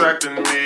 attracting me.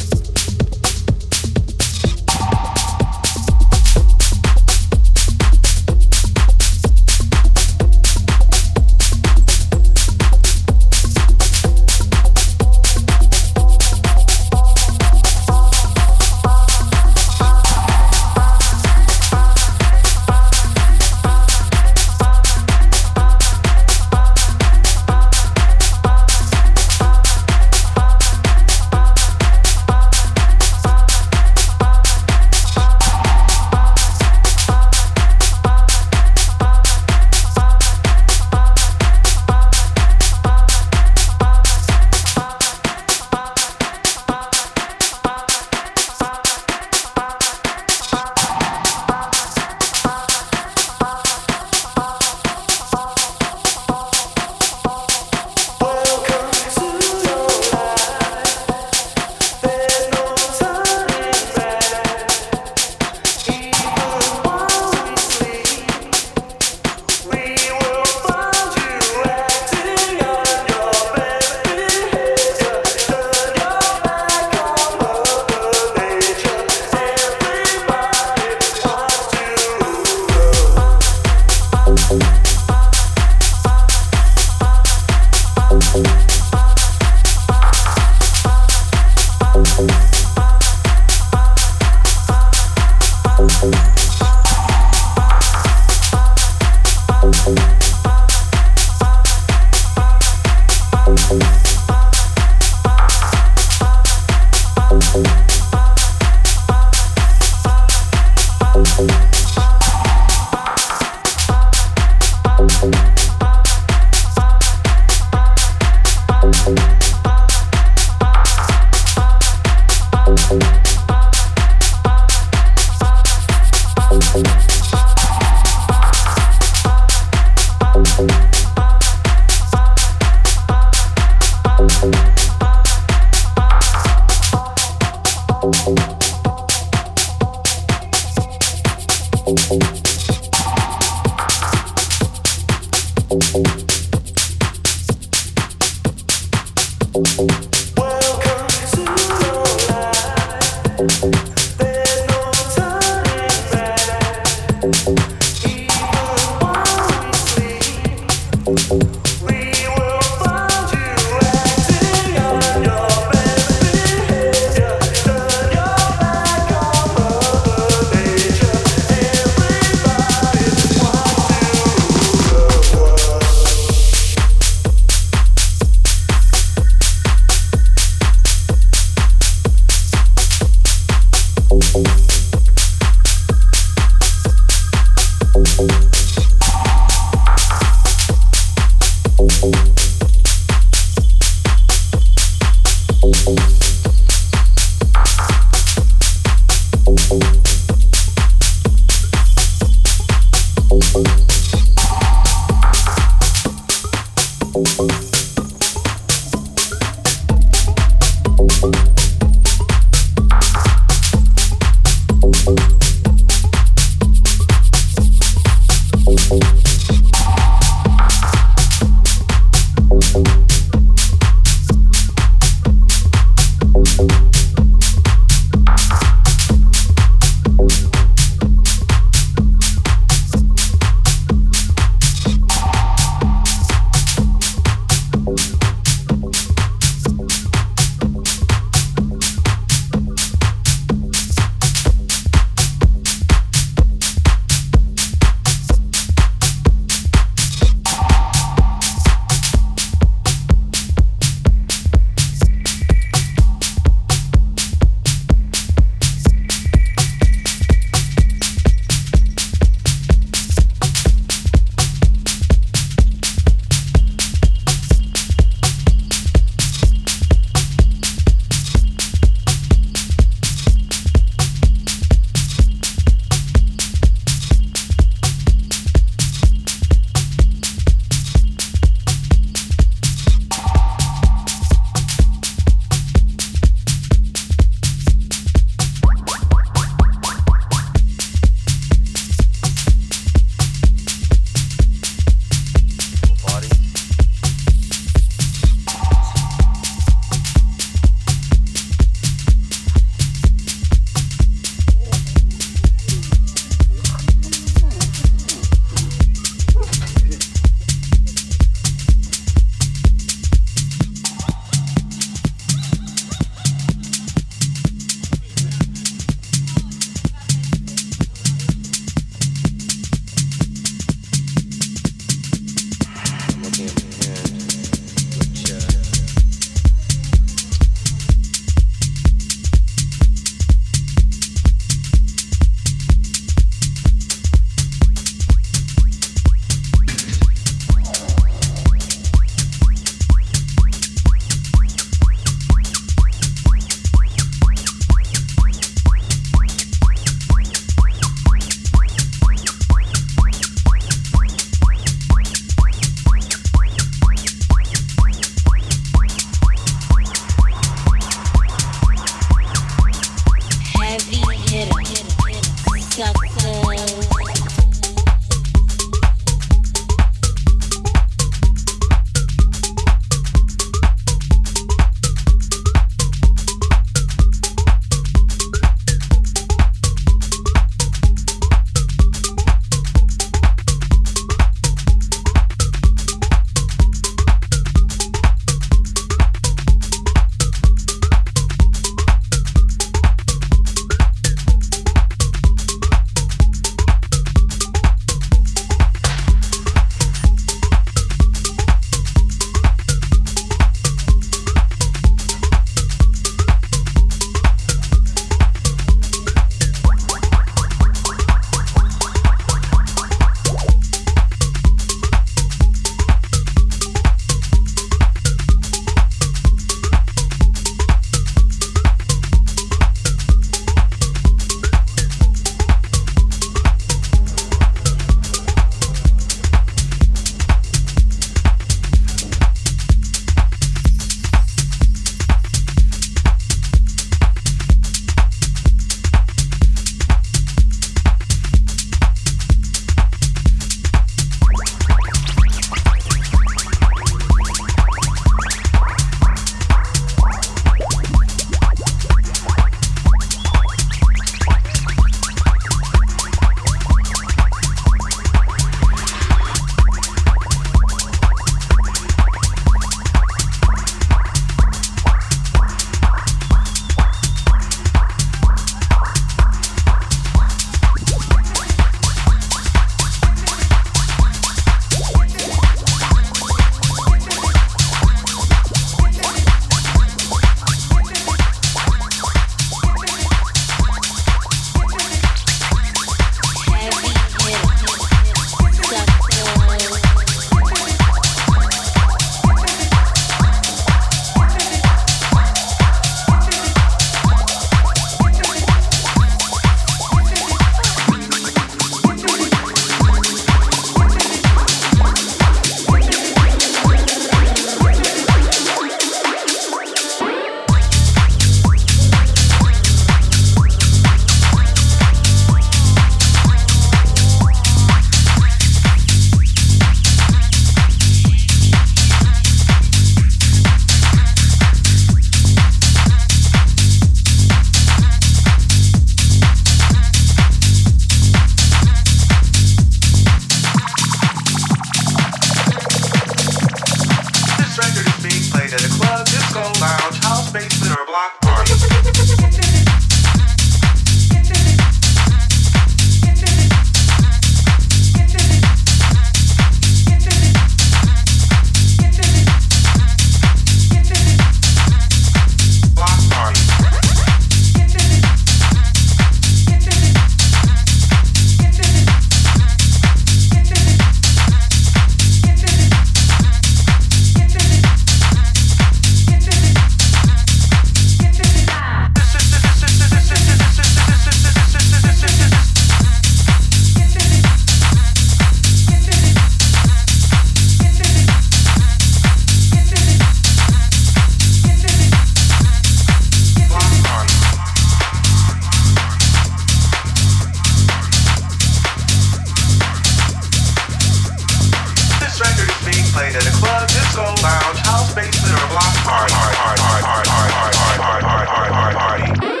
played at a club, disco, lounge, house, basement, or block party. party, party, party, party, party, party, party, party, party.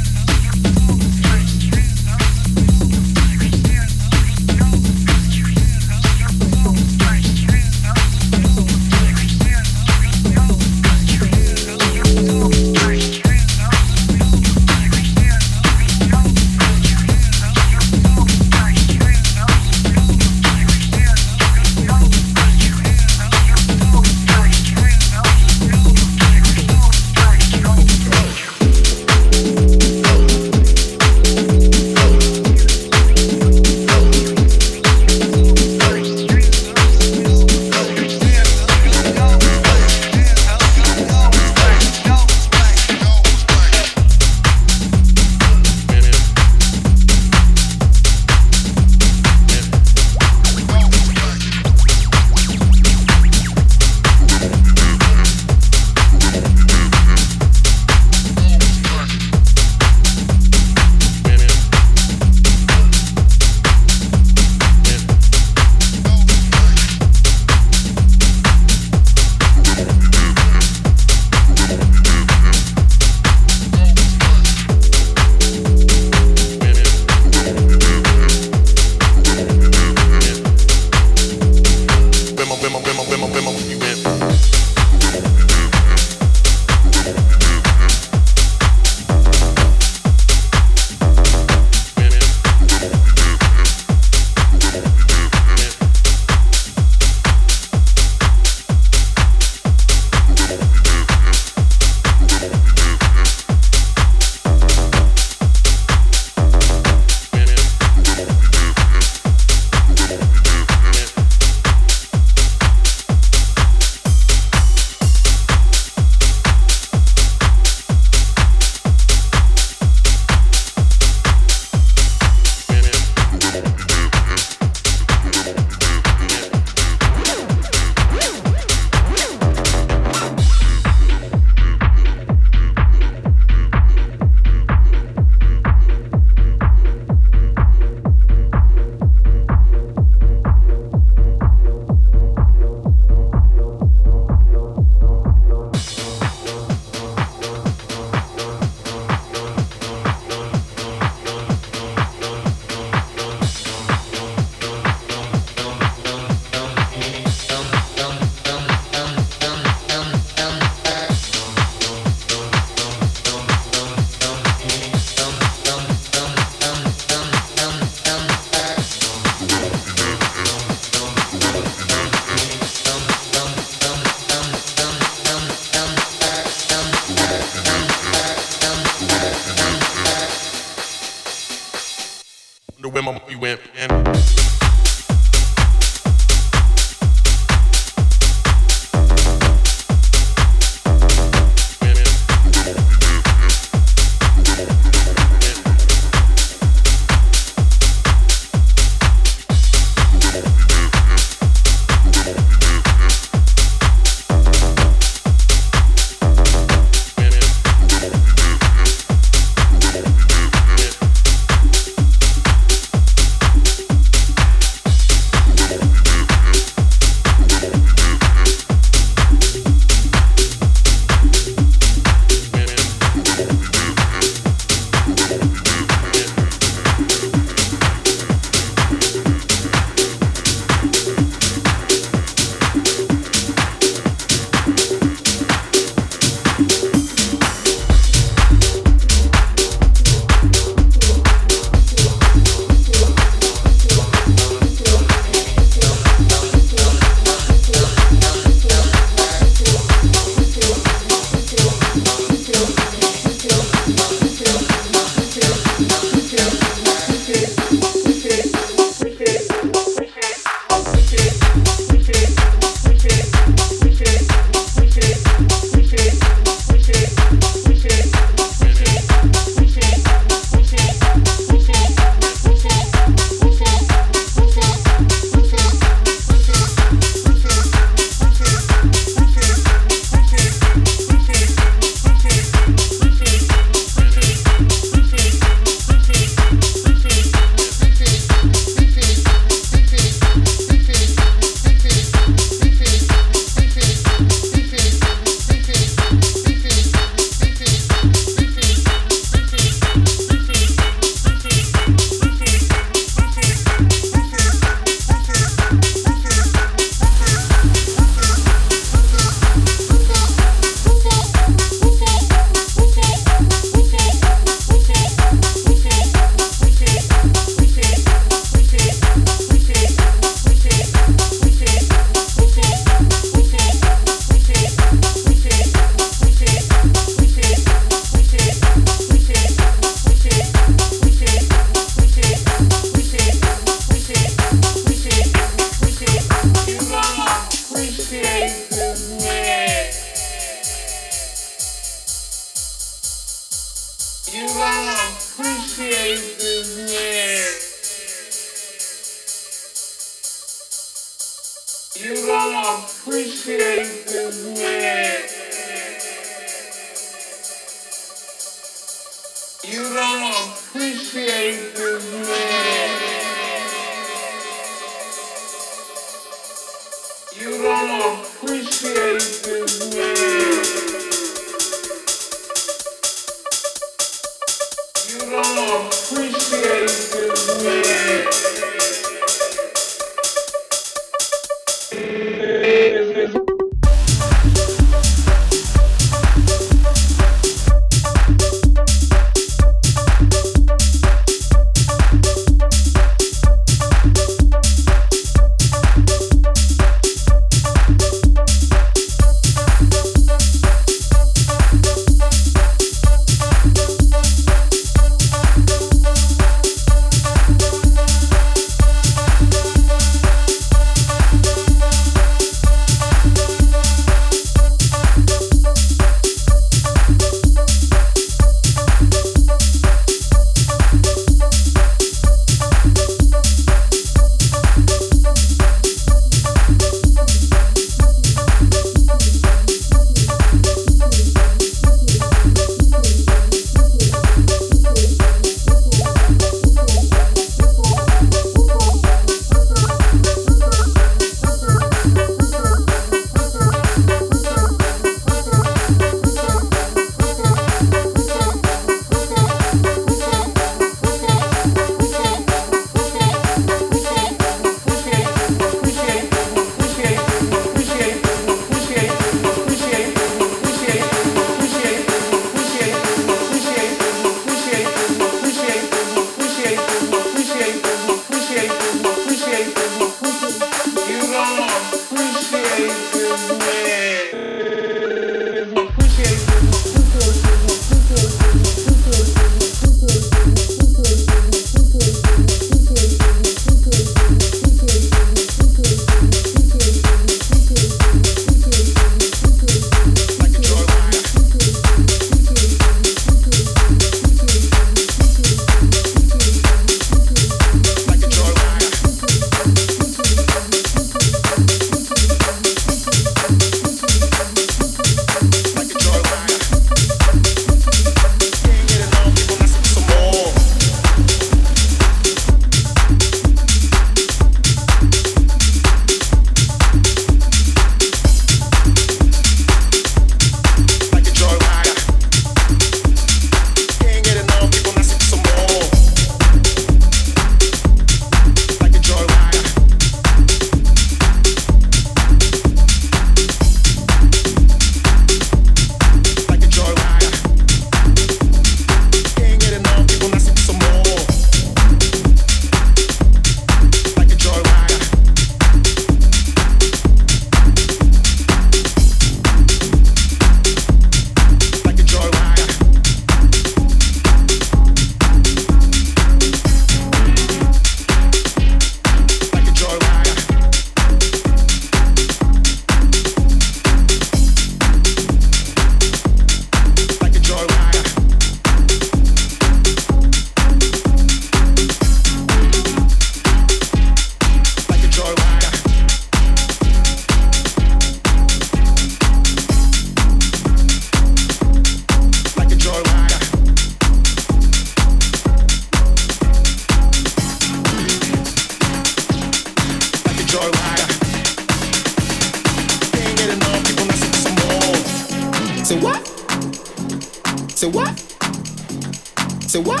Say what?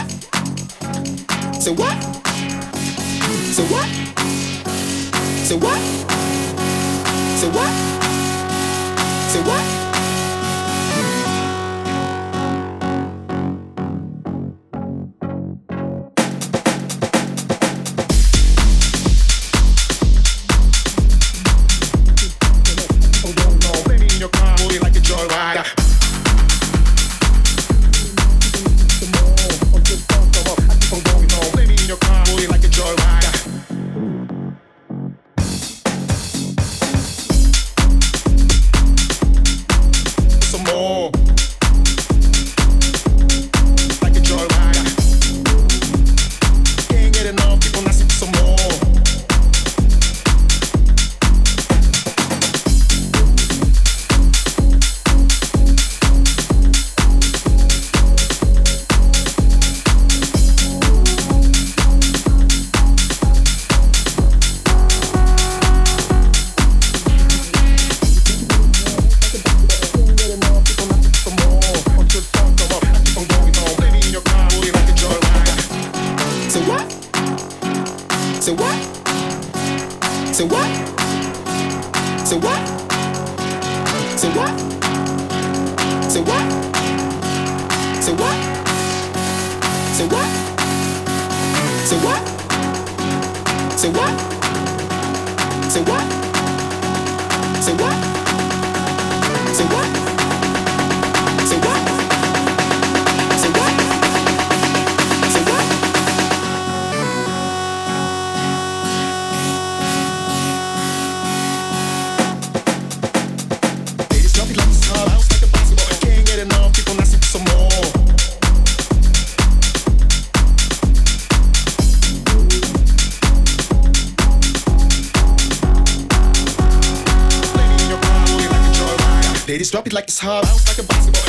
Say what? Say what? Say what? Say what? Say what? Drop it like it's hot. Bounce like a basketball.